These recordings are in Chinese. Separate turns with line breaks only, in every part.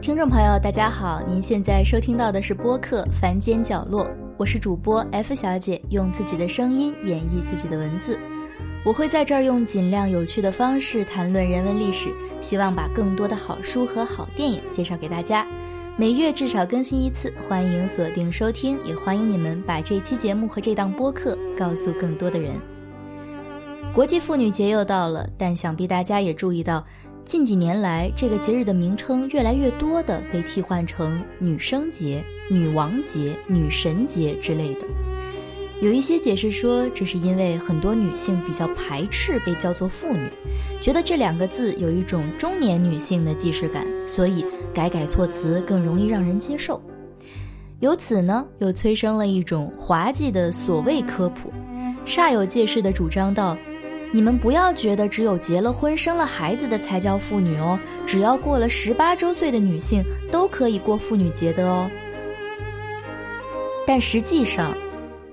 听众朋友，大家好，您现在收听到的是播客《凡间角落》，我是主播 F 小姐，用自己的声音演绎自己的文字。我会在这儿用尽量有趣的方式谈论人文历史，希望把更多的好书和好电影介绍给大家。每月至少更新一次，欢迎锁定收听，也欢迎你们把这期节目和这档播客告诉更多的人。国际妇女节又到了，但想必大家也注意到。近几年来，这个节日的名称越来越多的被替换成女生节、女王节、女神节之类的。有一些解释说，这是因为很多女性比较排斥被叫做妇女，觉得这两个字有一种中年女性的既视感，所以改改措辞更容易让人接受。由此呢，又催生了一种滑稽的所谓科普，煞有介事地主张道。你们不要觉得只有结了婚、生了孩子的才叫妇女哦，只要过了十八周岁的女性都可以过妇女节的哦。但实际上，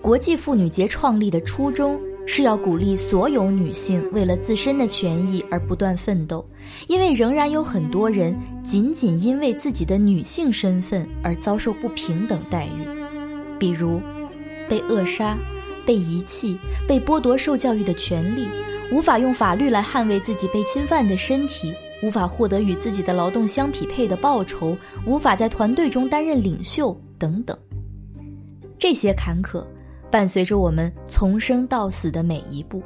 国际妇女节创立的初衷是要鼓励所有女性为了自身的权益而不断奋斗，因为仍然有很多人仅仅因为自己的女性身份而遭受不平等待遇，比如被扼杀。被遗弃、被剥夺受教育的权利，无法用法律来捍卫自己被侵犯的身体，无法获得与自己的劳动相匹配的报酬，无法在团队中担任领袖等等。这些坎坷伴随着我们从生到死的每一步。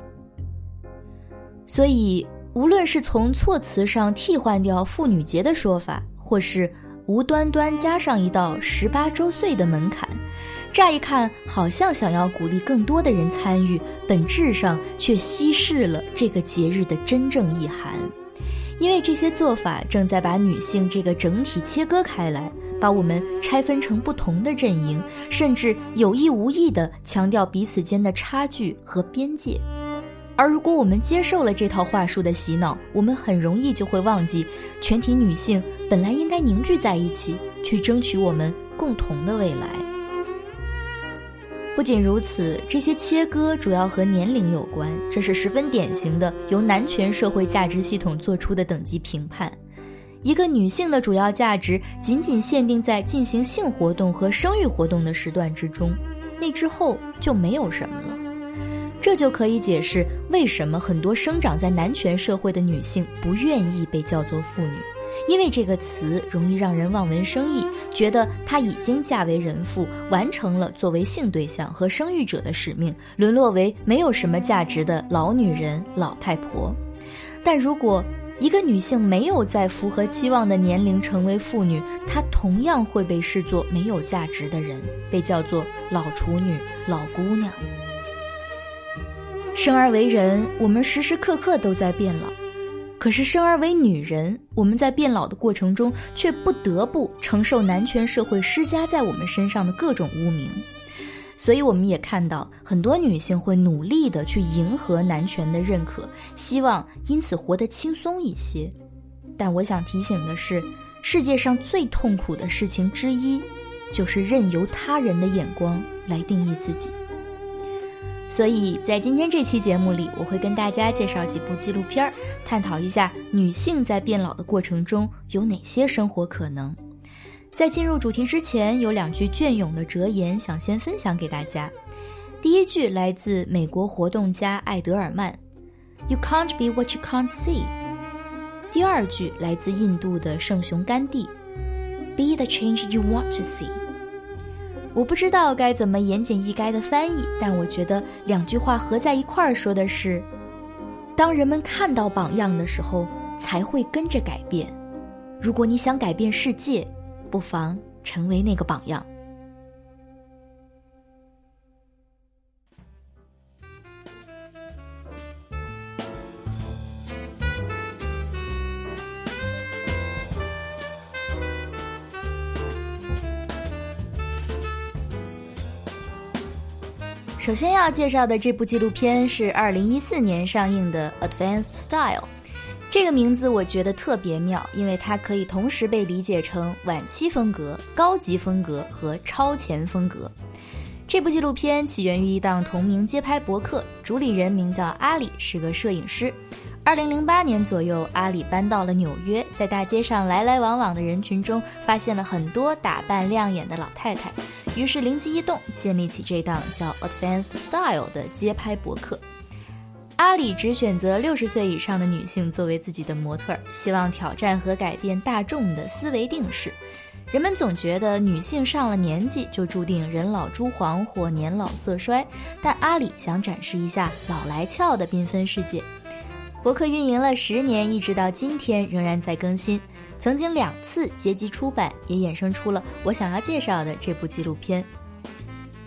所以，无论是从措辞上替换掉“妇女节”的说法，或是无端端加上一道十八周岁的门槛。乍一看，好像想要鼓励更多的人参与，本质上却稀释了这个节日的真正意涵。因为这些做法正在把女性这个整体切割开来，把我们拆分成不同的阵营，甚至有意无意地强调彼此间的差距和边界。而如果我们接受了这套话术的洗脑，我们很容易就会忘记，全体女性本来应该凝聚在一起，去争取我们共同的未来。不仅如此，这些切割主要和年龄有关，这是十分典型的由男权社会价值系统做出的等级评判。一个女性的主要价值仅仅限定在进行性活动和生育活动的时段之中，那之后就没有什么了。这就可以解释为什么很多生长在男权社会的女性不愿意被叫做妇女。因为这个词容易让人望文生义，觉得她已经嫁为人妇，完成了作为性对象和生育者的使命，沦落为没有什么价值的老女人、老太婆。但如果一个女性没有在符合期望的年龄成为妇女，她同样会被视作没有价值的人，被叫做老处女、老姑娘。生而为人，我们时时刻刻都在变老。可是生而为女人，我们在变老的过程中，却不得不承受男权社会施加在我们身上的各种污名。所以，我们也看到很多女性会努力的去迎合男权的认可，希望因此活得轻松一些。但我想提醒的是，世界上最痛苦的事情之一，就是任由他人的眼光来定义自己。所以在今天这期节目里，我会跟大家介绍几部纪录片儿，探讨一下女性在变老的过程中有哪些生活可能。在进入主题之前，有两句隽永的哲言想先分享给大家。第一句来自美国活动家艾德尔曼：“You can't be what you can't see。”第二句来自印度的圣雄甘地：“Be the change you want to see。”我不知道该怎么言简意赅的翻译，但我觉得两句话合在一块儿说的是：当人们看到榜样的时候，才会跟着改变。如果你想改变世界，不妨成为那个榜样。首先要介绍的这部纪录片是二零一四年上映的《Advanced Style》，这个名字我觉得特别妙，因为它可以同时被理解成晚期风格、高级风格和超前风格。这部纪录片起源于一档同名街拍博客，主理人名叫阿里，是个摄影师，二零零八年左右，阿里搬到了纽约，在大街上来来往往的人群中，发现了很多打扮亮眼的老太太，于是灵机一动，建立起这档叫 Advanced Style 的街拍博客。阿里只选择六十岁以上的女性作为自己的模特，希望挑战和改变大众的思维定式。人们总觉得女性上了年纪就注定人老珠黄或年老色衰，但阿里想展示一下老来俏的缤纷世界。博客运营了十年，一直到今天仍然在更新。曾经两次结集出版，也衍生出了我想要介绍的这部纪录片。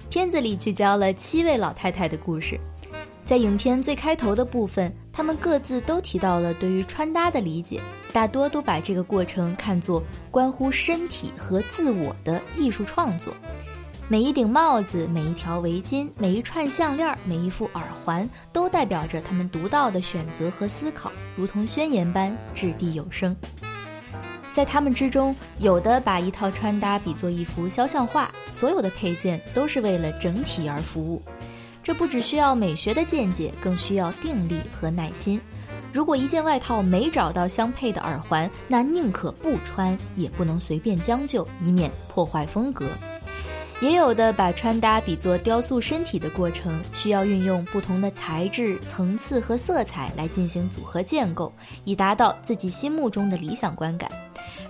片子里聚焦了七位老太太的故事，在影片最开头的部分，她们各自都提到了对于穿搭的理解，大多都把这个过程看作关乎身体和自我的艺术创作。每一顶帽子，每一条围巾，每一串项链，每一副耳环，都代表着他们独到的选择和思考，如同宣言般掷地有声。在他们之中，有的把一套穿搭比作一幅肖像画，所有的配件都是为了整体而服务。这不只需要美学的见解，更需要定力和耐心。如果一件外套没找到相配的耳环，那宁可不穿，也不能随便将就，以免破坏风格。也有的把穿搭比作雕塑身体的过程，需要运用不同的材质、层次和色彩来进行组合建构，以达到自己心目中的理想观感。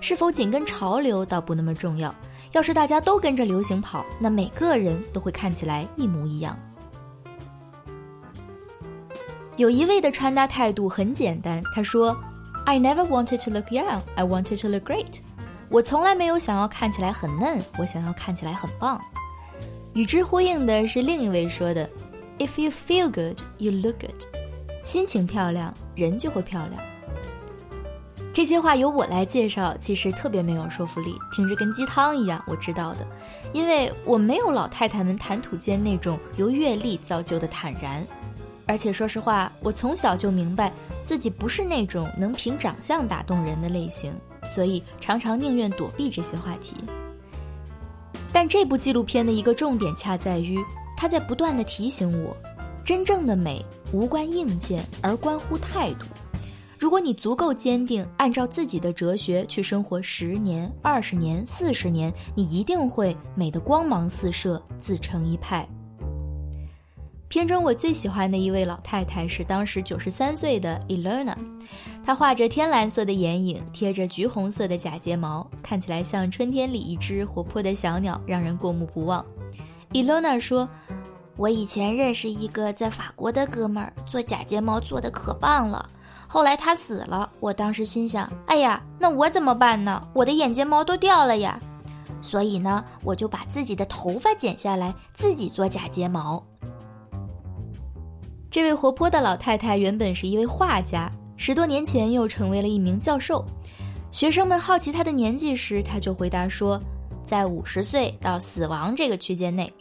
是否紧跟潮流倒不那么重要，要是大家都跟着流行跑，那每个人都会看起来一模一样。有一位的穿搭态度很简单，他说：“I never wanted to look young, I wanted to look great。”我从来没有想要看起来很嫩，我想要看起来很棒。与之呼应的是另一位说的：“If you feel good, you look good。”心情漂亮，人就会漂亮。这些话由我来介绍，其实特别没有说服力，听着跟鸡汤一样。我知道的，因为我没有老太太们谈吐间那种由阅历造就的坦然。而且说实话，我从小就明白自己不是那种能凭长相打动人的类型。所以常常宁愿躲避这些话题。但这部纪录片的一个重点恰在于，它在不断的提醒我，真正的美无关硬件，而关乎态度。如果你足够坚定，按照自己的哲学去生活十年、二十年、四十年，你一定会美得光芒四射，自成一派。片中我最喜欢的一位老太太是当时九十三岁的 Elena，她画着天蓝色的眼影，贴着橘红色的假睫毛，看起来像春天里一只活泼的小鸟，让人过目不忘。Elena 说：“我以前认识一个在法国的哥们儿，做假睫毛做的可棒了。后来他死了，我当时心想：哎呀，那我怎么办呢？我的眼睫毛都掉了呀。所以呢，我就把自己的头发剪下来，自己做假睫毛。”这位活泼的老太太原本是一位画家，十多年前又成为了一名教授。学生们好奇她的年纪时，她就回答说：“在五十岁到死亡这个区间内。”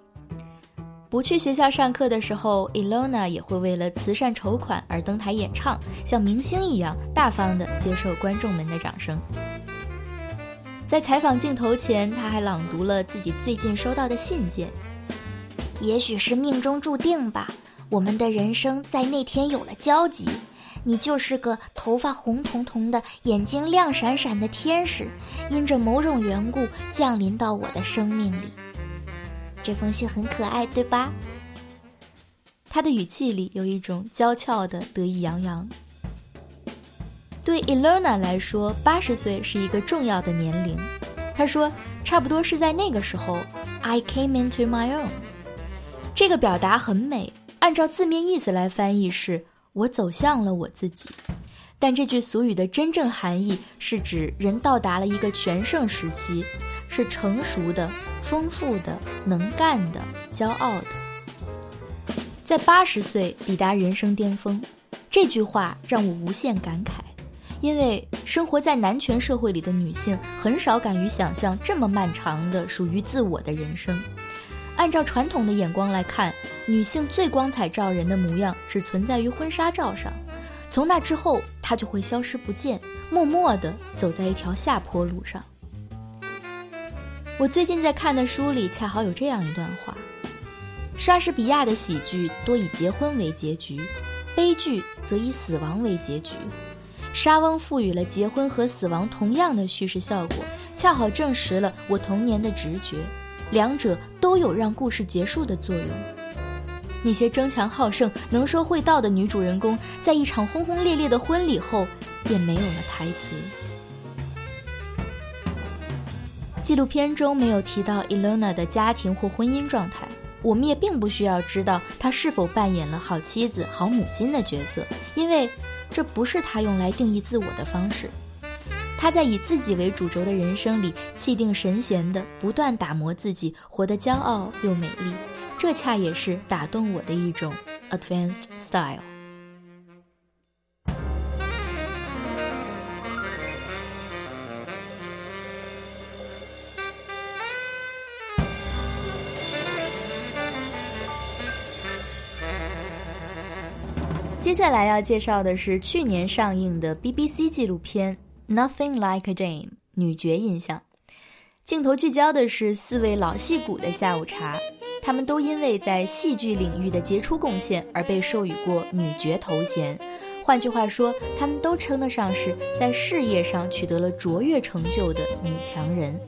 不去学校上课的时候，Elona 也会为了慈善筹款而登台演唱，像明星一样大方地接受观众们的掌声。在采访镜头前，他还朗读了自己最近收到的信件：“也许是命中注定吧。”我们的人生在那天有了交集，你就是个头发红彤彤的、眼睛亮闪闪的天使，因着某种缘故降临到我的生命里。这封信很可爱，对吧？他的语气里有一种娇俏的得意洋洋。对 Elena 来说，八十岁是一个重要的年龄。他说，差不多是在那个时候，I came into my own。这个表达很美。按照字面意思来翻译，是我走向了我自己。但这句俗语的真正含义是指人到达了一个全盛时期，是成熟的、丰富的、能干的、骄傲的。在八十岁抵达人生巅峰，这句话让我无限感慨，因为生活在男权社会里的女性很少敢于想象这么漫长的属于自我的人生。按照传统的眼光来看，女性最光彩照人的模样只存在于婚纱照上，从那之后她就会消失不见，默默地走在一条下坡路上。我最近在看的书里恰好有这样一段话：莎士比亚的喜剧多以结婚为结局，悲剧则以死亡为结局。莎翁赋予了结婚和死亡同样的叙事效果，恰好证实了我童年的直觉，两者都有让故事结束的作用。那些争强好胜、能说会道的女主人公，在一场轰轰烈烈的婚礼后，便没有了台词。纪录片中没有提到 elona 的家庭或婚姻状态，我们也并不需要知道她是否扮演了好妻子、好母亲的角色，因为这不是她用来定义自我的方式。她在以自己为主轴的人生里，气定神闲地不断打磨自己，活得骄傲又美丽。这恰也是打动我的一种 advanced style。接下来要介绍的是去年上映的 BBC 纪录片《Nothing Like a Dame》女爵印象。镜头聚焦的是四位老戏骨的下午茶。他们都因为在戏剧领域的杰出贡献而被授予过女爵头衔，换句话说，他们都称得上是在事业上取得了卓越成就的女强人。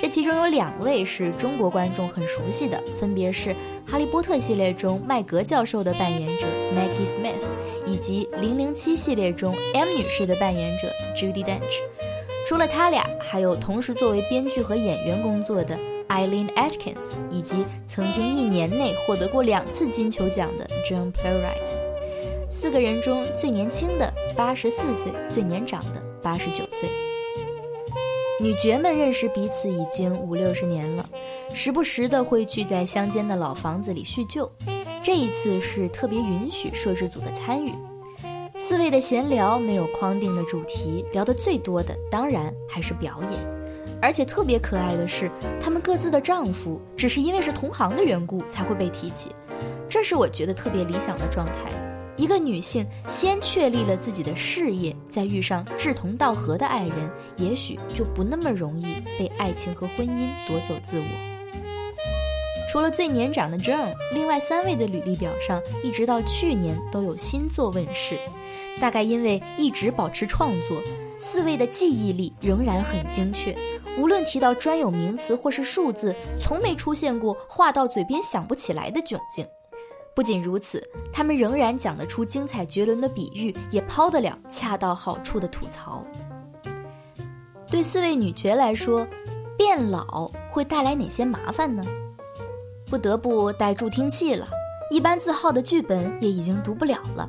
这其中有两位是中国观众很熟悉的，分别是《哈利波特》系列中麦格教授的扮演者 Maggie Smith，以及《零零七》系列中 M 女士的扮演者 Judy Dench。除了他俩，还有同时作为编剧和演员工作的。Eileen Atkins，以及曾经一年内获得过两次金球奖的 John Playwright，四个人中最年轻的八十四岁，最年长的八十九岁。女爵们认识彼此已经五六十年了，时不时的会聚在乡间的老房子里叙旧。这一次是特别允许摄制组的参与。四位的闲聊没有框定的主题，聊得最多的当然还是表演。而且特别可爱的是，她们各自的丈夫只是因为是同行的缘故才会被提起，这是我觉得特别理想的状态。一个女性先确立了自己的事业，再遇上志同道合的爱人，也许就不那么容易被爱情和婚姻夺走自我。除了最年长的 John，另外三位的履历表上，一直到去年都有新作问世，大概因为一直保持创作，四位的记忆力仍然很精确。无论提到专有名词或是数字，从没出现过话到嘴边想不起来的窘境。不仅如此，他们仍然讲得出精彩绝伦的比喻，也抛得了恰到好处的吐槽。对四位女爵来说，变老会带来哪些麻烦呢？不得不带助听器了，一般字号的剧本也已经读不了了。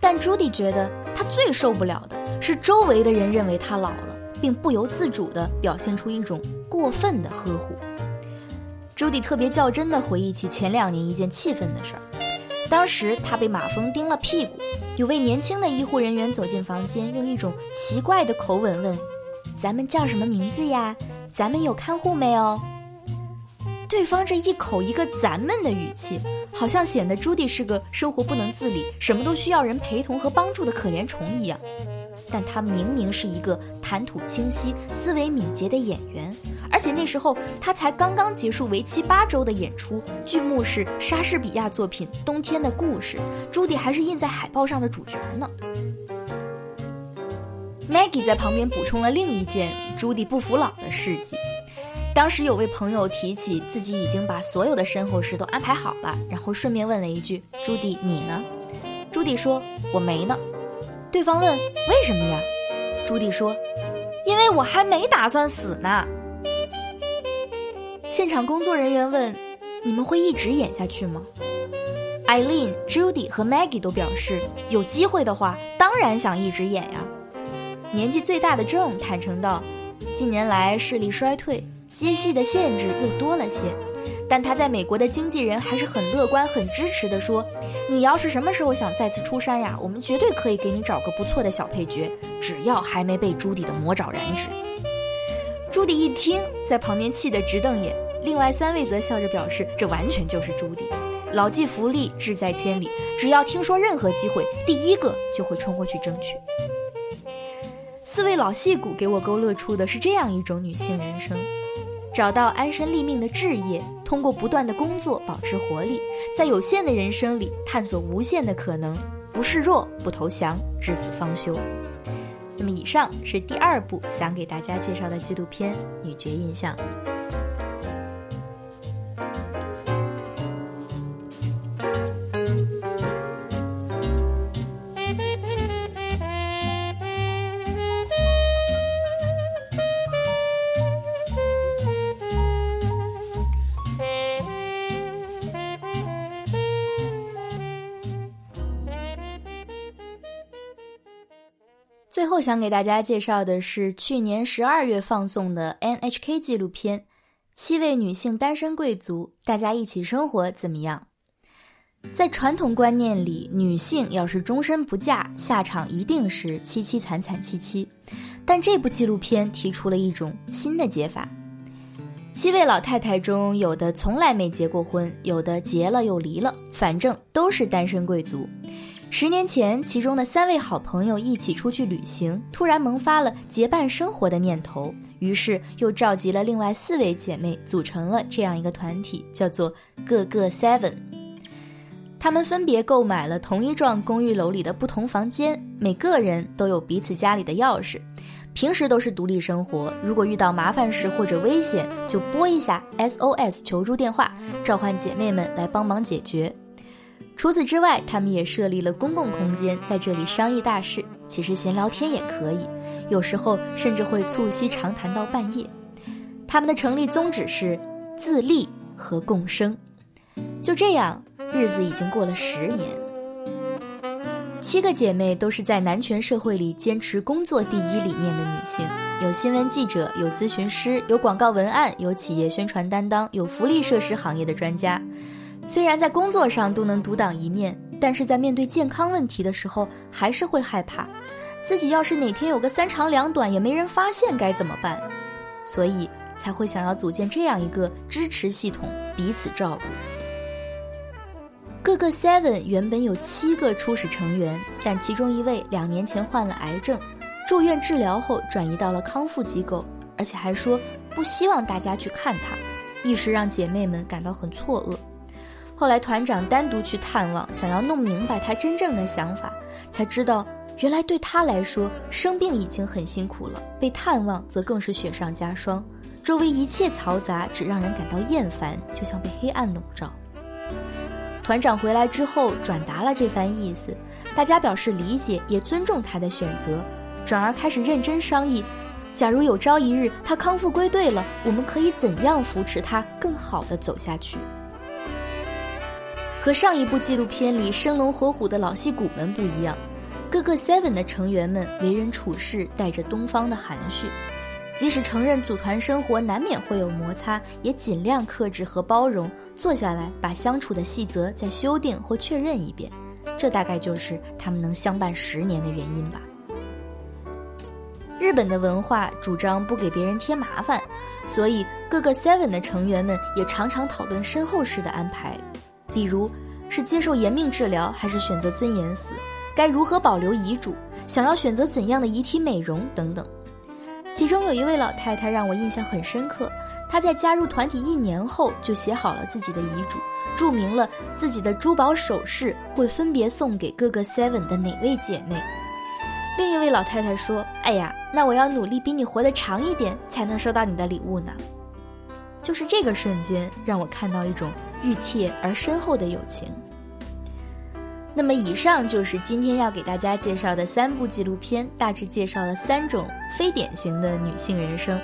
但朱迪觉得，她最受不了的是周围的人认为她老了。并不由自主地表现出一种过分的呵护。朱迪特别较真地回忆起前两年一件气愤的事儿，当时他被马蜂叮了屁股，有位年轻的医护人员走进房间，用一种奇怪的口吻问：“咱们叫什么名字呀？咱们有看护没有？”对方这一口一个“咱们”的语气，好像显得朱迪是个生活不能自理、什么都需要人陪同和帮助的可怜虫一样。但他明明是一个谈吐清晰、思维敏捷的演员，而且那时候他才刚刚结束为期八周的演出，剧目是莎士比亚作品《冬天的故事》，朱迪还是印在海报上的主角呢。Maggie 在旁边补充了另一件朱迪不服老的事迹：当时有位朋友提起自己已经把所有的身后事都安排好了，然后顺便问了一句：“朱迪，你呢？”朱迪说：“我没呢。”对方问：“为什么呀？”朱迪说：“因为我还没打算死呢。”现场工作人员问：“你们会一直演下去吗？”Eileen、Judy 和 Maggie 都表示：“有机会的话，当然想一直演呀。”年纪最大的 John 坦诚道：“近年来视力衰退，接戏的限制又多了些。”但他在美国的经纪人还是很乐观、很支持的，说：“你要是什么时候想再次出山呀，我们绝对可以给你找个不错的小配角，只要还没被朱迪的魔爪染指。”朱迪一听，在旁边气得直瞪眼。另外三位则笑着表示：“这完全就是朱迪，老骥伏枥，志在千里，只要听说任何机会，第一个就会冲过去争取。”四位老戏骨给我勾勒出的是这样一种女性人生。找到安身立命的志业，通过不断的工作保持活力，在有限的人生里探索无限的可能，不示弱，不投降，至死方休。那么，以上是第二部想给大家介绍的纪录片《女爵印象》。最后想给大家介绍的是去年十二月放送的 NHK 纪录片《七位女性单身贵族，大家一起生活怎么样？》在传统观念里，女性要是终身不嫁，下场一定是凄凄惨惨戚戚。但这部纪录片提出了一种新的解法：七位老太太中，有的从来没结过婚，有的结了又离了，反正都是单身贵族。十年前，其中的三位好朋友一起出去旅行，突然萌发了结伴生活的念头，于是又召集了另外四位姐妹，组成了这样一个团体，叫做“各个 Seven”。他们分别购买了同一幢公寓楼里的不同房间，每个人都有彼此家里的钥匙，平时都是独立生活。如果遇到麻烦事或者危险，就拨一下 SOS 求助电话，召唤姐妹们来帮忙解决。除此之外，他们也设立了公共空间，在这里商议大事。其实闲聊天也可以，有时候甚至会促膝长谈到半夜。他们的成立宗旨是自立和共生。就这样，日子已经过了十年。七个姐妹都是在男权社会里坚持工作第一理念的女性，有新闻记者，有咨询师，有广告文案，有企业宣传担当，有福利设施行业的专家。虽然在工作上都能独当一面，但是在面对健康问题的时候，还是会害怕，自己要是哪天有个三长两短也没人发现该怎么办，所以才会想要组建这样一个支持系统，彼此照顾。各个 Seven 原本有七个初始成员，但其中一位两年前患了癌症，住院治疗后转移到了康复机构，而且还说不希望大家去看他，一时让姐妹们感到很错愕。后来团长单独去探望，想要弄明白他真正的想法，才知道原来对他来说生病已经很辛苦了，被探望则更是雪上加霜。周围一切嘈杂只让人感到厌烦，就像被黑暗笼罩。团长回来之后转达了这番意思，大家表示理解，也尊重他的选择，转而开始认真商议：假如有朝一日他康复归队了，我们可以怎样扶持他更好的走下去？和上一部纪录片里生龙活虎的老戏骨们不一样，各个 Seven 的成员们为人处事带着东方的含蓄，即使承认组团生活难免会有摩擦，也尽量克制和包容，坐下来把相处的细则再修订或确认一遍，这大概就是他们能相伴十年的原因吧。日本的文化主张不给别人添麻烦，所以各个 Seven 的成员们也常常讨论身后事的安排。比如，是接受延命治疗，还是选择尊严死？该如何保留遗嘱？想要选择怎样的遗体美容等等。其中有一位老太太让我印象很深刻，她在加入团体一年后就写好了自己的遗嘱，注明了自己的珠宝首饰会分别送给各个 Seven 的哪位姐妹。另一位老太太说：“哎呀，那我要努力比你活得长一点，才能收到你的礼物呢。”就是这个瞬间，让我看到一种。熨帖而深厚的友情。那么，以上就是今天要给大家介绍的三部纪录片，大致介绍了三种非典型的女性人生。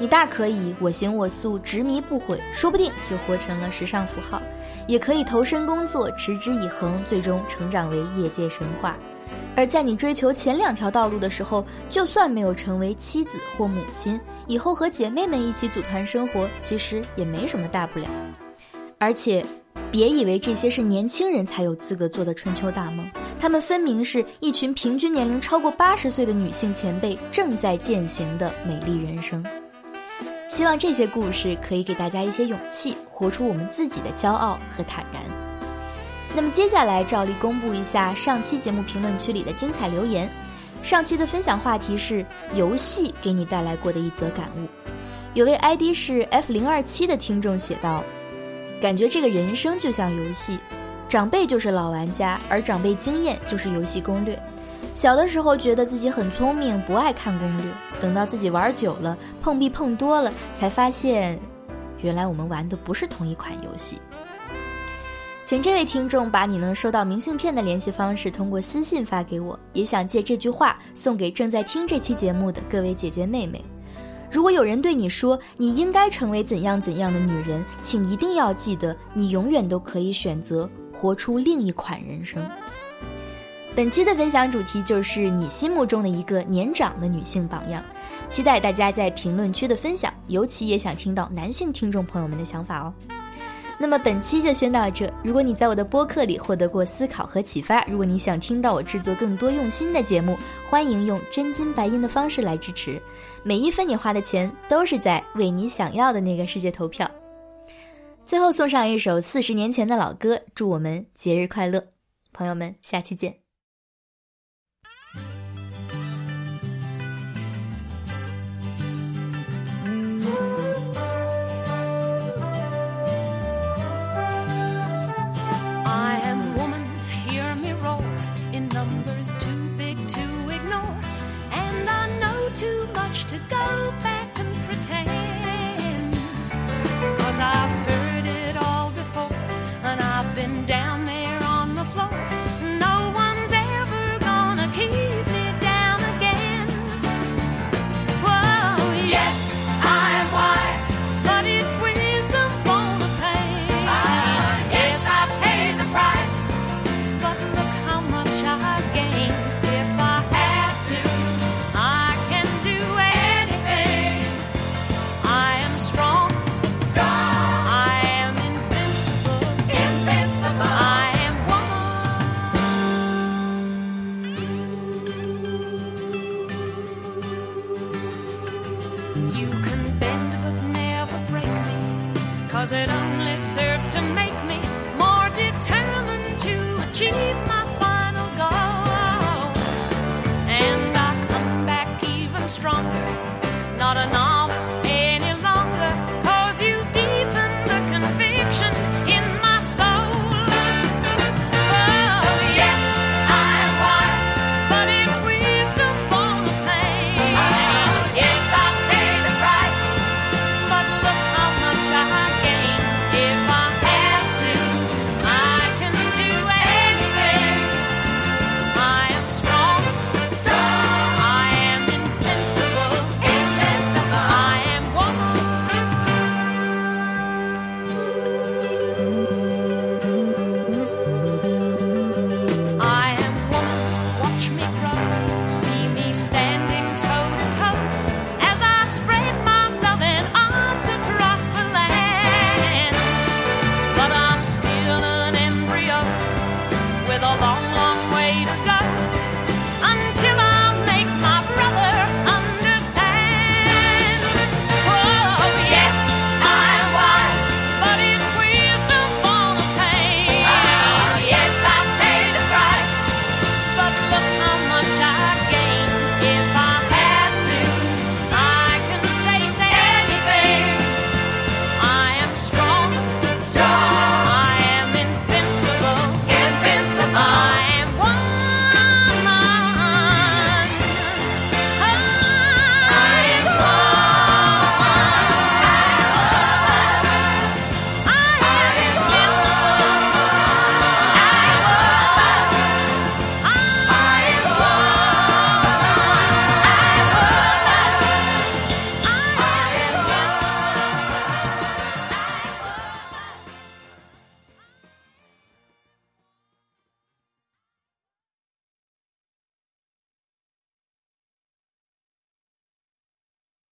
你大可以我行我素，执迷不悔，说不定就活成了时尚符号；也可以投身工作，持之以恒，最终成长为业界神话。而在你追求前两条道路的时候，就算没有成为妻子或母亲，以后和姐妹们一起组团生活，其实也没什么大不了。而且，别以为这些是年轻人才有资格做的春秋大梦，他们分明是一群平均年龄超过八十岁的女性前辈正在践行的美丽人生。希望这些故事可以给大家一些勇气，活出我们自己的骄傲和坦然。那么接下来照例公布一下上期节目评论区里的精彩留言。上期的分享话题是游戏给你带来过的一则感悟。有位 ID 是 F 零二七的听众写道。感觉这个人生就像游戏，长辈就是老玩家，而长辈经验就是游戏攻略。小的时候觉得自己很聪明，不爱看攻略，等到自己玩久了，碰壁碰多了，才发现，原来我们玩的不是同一款游戏。请这位听众把你能收到明信片的联系方式通过私信发给我，也想借这句话送给正在听这期节目的各位姐姐妹妹。如果有人对你说你应该成为怎样怎样的女人，请一定要记得，你永远都可以选择活出另一款人生。本期的分享主题就是你心目中的一个年长的女性榜样，期待大家在评论区的分享，尤其也想听到男性听众朋友们的想法哦。那么本期就先到这。如果你在我的播客里获得过思考和启发，如果你想听到我制作更多用心的节目，欢迎用真金白银的方式来支持。每一分你花的钱都是在为你想要的那个世界投票。最后送上一首四十年前的老歌，祝我们节日快乐，朋友们，下期见。to go back.
Cause it only serves to make me more determined to achieve my final goal. And I come back even stronger, not a